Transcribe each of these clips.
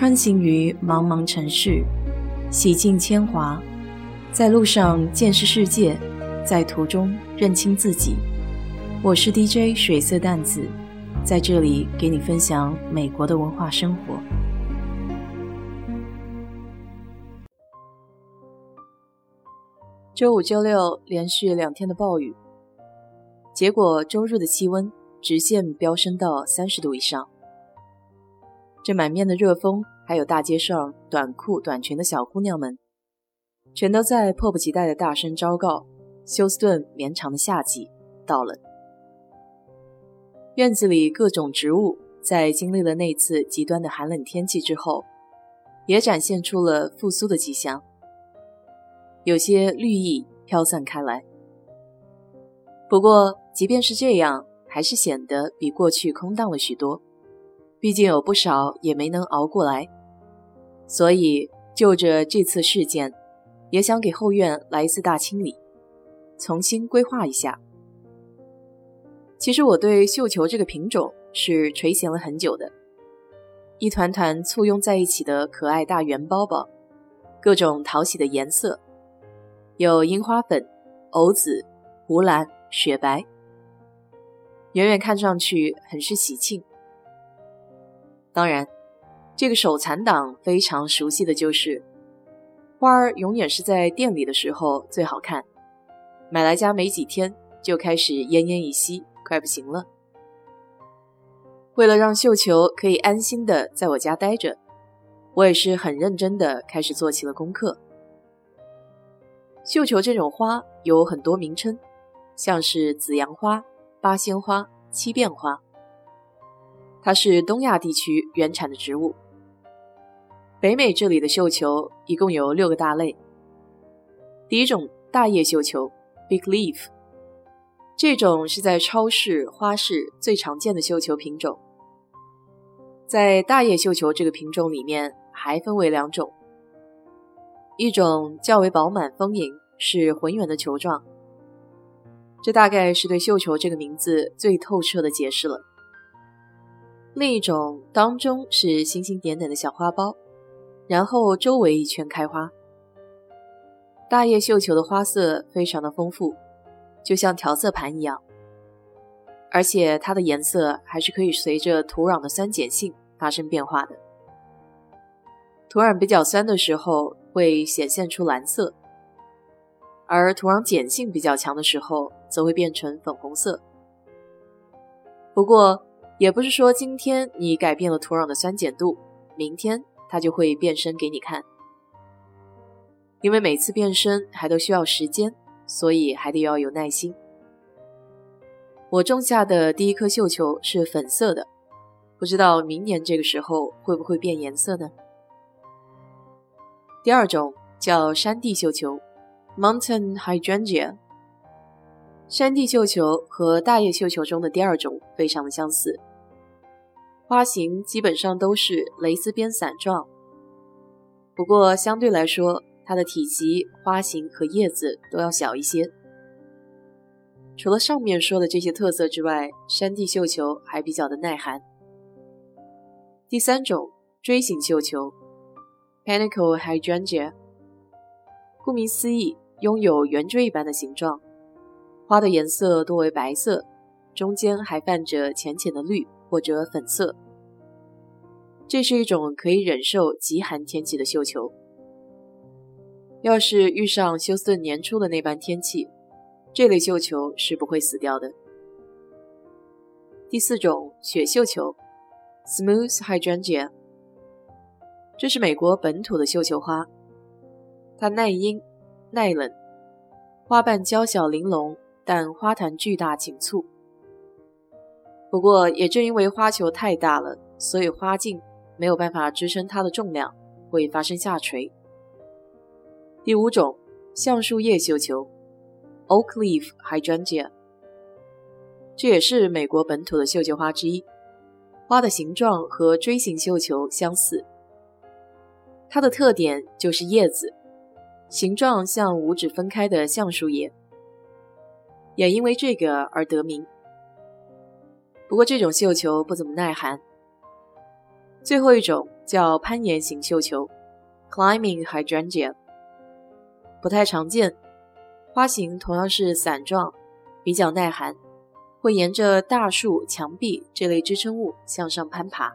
穿行于茫茫城市，洗尽铅华，在路上见识世界，在途中认清自己。我是 DJ 水色淡子，在这里给你分享美国的文化生活。周五、周六连续两天的暴雨，结果周日的气温直线飙升到三十度以上。这满面的热风，还有大街上短裤短裙的小姑娘们，全都在迫不及待的大声昭告：休斯顿绵长的夏季到了。院子里各种植物，在经历了那次极端的寒冷天气之后，也展现出了复苏的迹象，有些绿意飘散开来。不过，即便是这样，还是显得比过去空荡了许多。毕竟有不少也没能熬过来，所以就着这次事件，也想给后院来一次大清理，重新规划一下。其实我对绣球这个品种是垂涎了很久的，一团团簇拥在一起的可爱大圆包包，各种讨喜的颜色，有樱花粉、藕紫、湖蓝、雪白，远远看上去很是喜庆。当然，这个手残党非常熟悉的就是，花儿永远是在店里的时候最好看，买来家没几天就开始奄奄一息，快不行了。为了让绣球可以安心的在我家待着，我也是很认真的开始做起了功课。绣球这种花有很多名称，像是紫阳花、八仙花、七变花。它是东亚地区原产的植物。北美这里的绣球一共有六个大类。第一种大叶绣球 （Big Leaf），这种是在超市、花市最常见的绣球品种。在大叶绣球这个品种里面，还分为两种，一种较为饱满丰盈，是浑圆的球状。这大概是对绣球这个名字最透彻的解释了。另一种当中是星星点点的小花苞，然后周围一圈开花。大叶绣球的花色非常的丰富，就像调色盘一样，而且它的颜色还是可以随着土壤的酸碱性发生变化的。土壤比较酸的时候会显现出蓝色，而土壤碱性比较强的时候则会变成粉红色。不过，也不是说今天你改变了土壤的酸碱度，明天它就会变身给你看。因为每次变身还都需要时间，所以还得要有耐心。我种下的第一颗绣球是粉色的，不知道明年这个时候会不会变颜色呢？第二种叫山地绣球 （Mountain Hydrangea）。山地绣球和大叶绣球中的第二种非常的相似。花型基本上都是蕾丝边伞状，不过相对来说，它的体积、花型和叶子都要小一些。除了上面说的这些特色之外，山地绣球还比较的耐寒。第三种锥形绣球 p a n i c l e Hydrangea），顾名思义，拥有圆锥一般的形状，花的颜色多为白色，中间还泛着浅浅的绿。或者粉色，这是一种可以忍受极寒天气的绣球。要是遇上休斯顿年初的那般天气，这类绣球是不会死掉的。第四种雪绣球，Smooth Hydrangea，这是美国本土的绣球花，它耐阴、耐冷，花瓣娇小玲珑，但花坛巨大紧簇。不过，也正因为花球太大了，所以花茎没有办法支撑它的重量，会发生下垂。第五种，橡树叶绣球 （Oak Leaf Hydrangea），这也是美国本土的绣球花之一，花的形状和锥形绣球相似。它的特点就是叶子形状像五指分开的橡树叶，也因为这个而得名。不过这种绣球不怎么耐寒，最后一种叫攀岩型绣球 （climbing hydrangea），不太常见，花型同样是伞状，比较耐寒，会沿着大树、墙壁这类支撑物向上攀爬。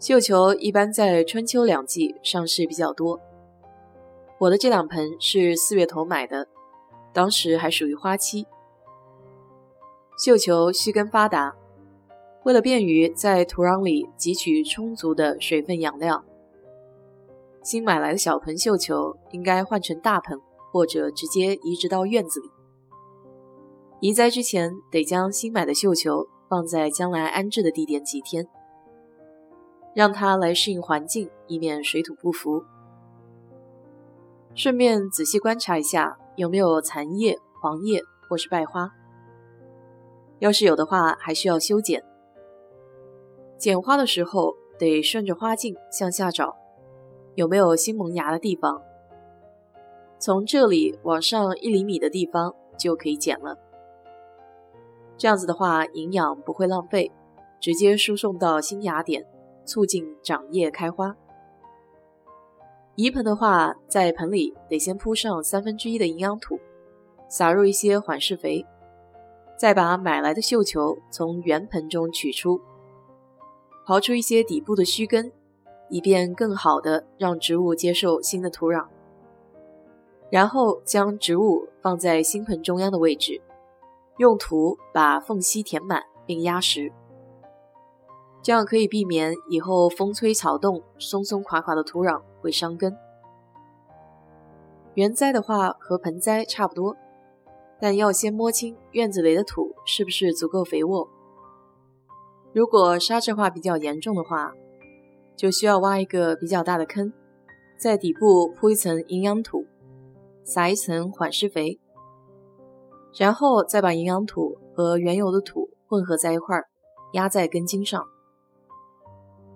绣球一般在春秋两季上市比较多。我的这两盆是四月头买的，当时还属于花期。绣球须根发达，为了便于在土壤里汲取充足的水分养料，新买来的小盆绣球应该换成大盆，或者直接移植到院子里。移栽之前，得将新买的绣球放在将来安置的地点几天。让它来适应环境，以免水土不服。顺便仔细观察一下有没有残叶、黄叶或是败花。要是有的话，还需要修剪。剪花的时候得顺着花茎向下找，有没有新萌芽的地方。从这里往上一厘米的地方就可以剪了。这样子的话，营养不会浪费，直接输送到新芽点。促进长叶开花。移盆的话，在盆里得先铺上三分之一的营养土，撒入一些缓释肥，再把买来的绣球从原盆中取出，刨出一些底部的须根，以便更好的让植物接受新的土壤。然后将植物放在新盆中央的位置，用土把缝隙填满并压实。这样可以避免以后风吹草动，松松垮垮的土壤会伤根。原栽的话和盆栽差不多，但要先摸清院子里的土是不是足够肥沃。如果沙质化比较严重的话，就需要挖一个比较大的坑，在底部铺一层营养土，撒一层缓释肥，然后再把营养土和原有的土混合在一块儿，压在根茎上。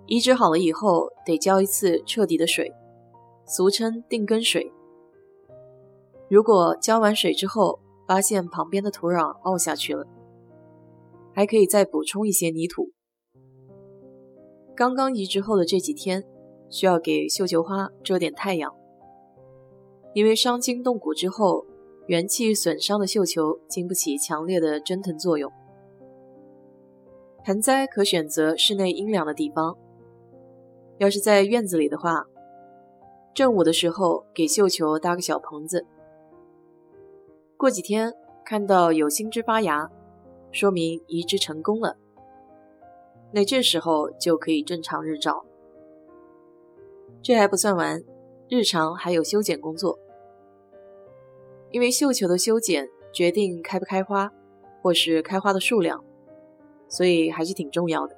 移植好了以后，得浇一次彻底的水，俗称定根水。如果浇完水之后，发现旁边的土壤凹下去了，还可以再补充一些泥土。刚刚移植后的这几天，需要给绣球花遮点太阳，因为伤筋动骨之后，元气损伤的绣球经不起强烈的蒸腾作用。盆栽可选择室内阴凉的地方。要是在院子里的话，正午的时候给绣球搭个小棚子。过几天看到有新枝发芽，说明移植成功了。那这时候就可以正常日照。这还不算完，日常还有修剪工作。因为绣球的修剪决定开不开花，或是开花的数量，所以还是挺重要的。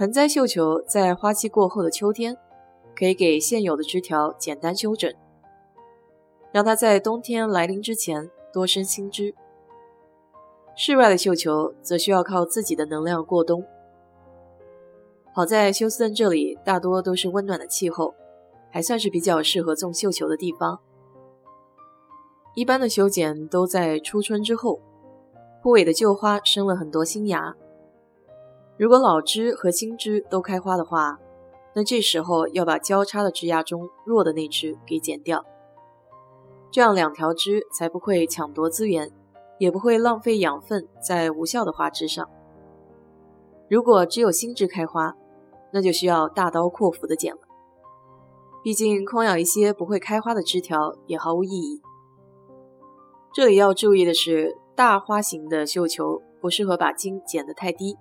盆栽绣球在花期过后的秋天，可以给现有的枝条简单修整，让它在冬天来临之前多生新枝。室外的绣球则需要靠自己的能量过冬。好在休斯顿这里大多都是温暖的气候，还算是比较适合种绣球的地方。一般的修剪都在初春之后，枯萎的旧花生了很多新芽。如果老枝和新枝都开花的话，那这时候要把交叉的枝桠中弱的那枝给剪掉，这样两条枝才不会抢夺资源，也不会浪费养分在无效的花枝上。如果只有新枝开花，那就需要大刀阔斧的剪了，毕竟空养一些不会开花的枝条也毫无意义。这里要注意的是，大花型的绣球不适合把茎剪得太低。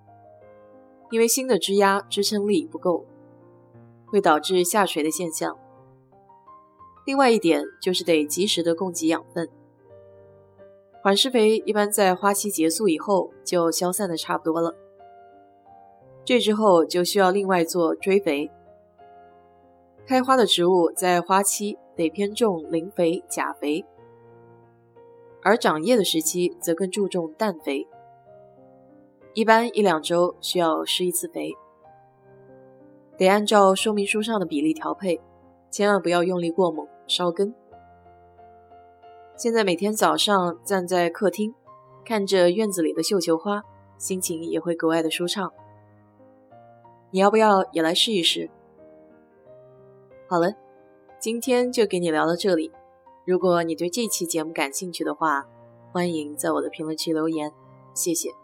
因为新的枝丫支撑力不够，会导致下垂的现象。另外一点就是得及时的供给养分。缓释肥一般在花期结束以后就消散的差不多了，这之后就需要另外做追肥。开花的植物在花期得偏重磷肥、钾肥，而长叶的时期则更注重氮肥。一般一两周需要施一次肥，得按照说明书上的比例调配，千万不要用力过猛烧根。现在每天早上站在客厅，看着院子里的绣球花，心情也会格外的舒畅。你要不要也来试一试？好了，今天就给你聊到这里。如果你对这期节目感兴趣的话，欢迎在我的评论区留言，谢谢。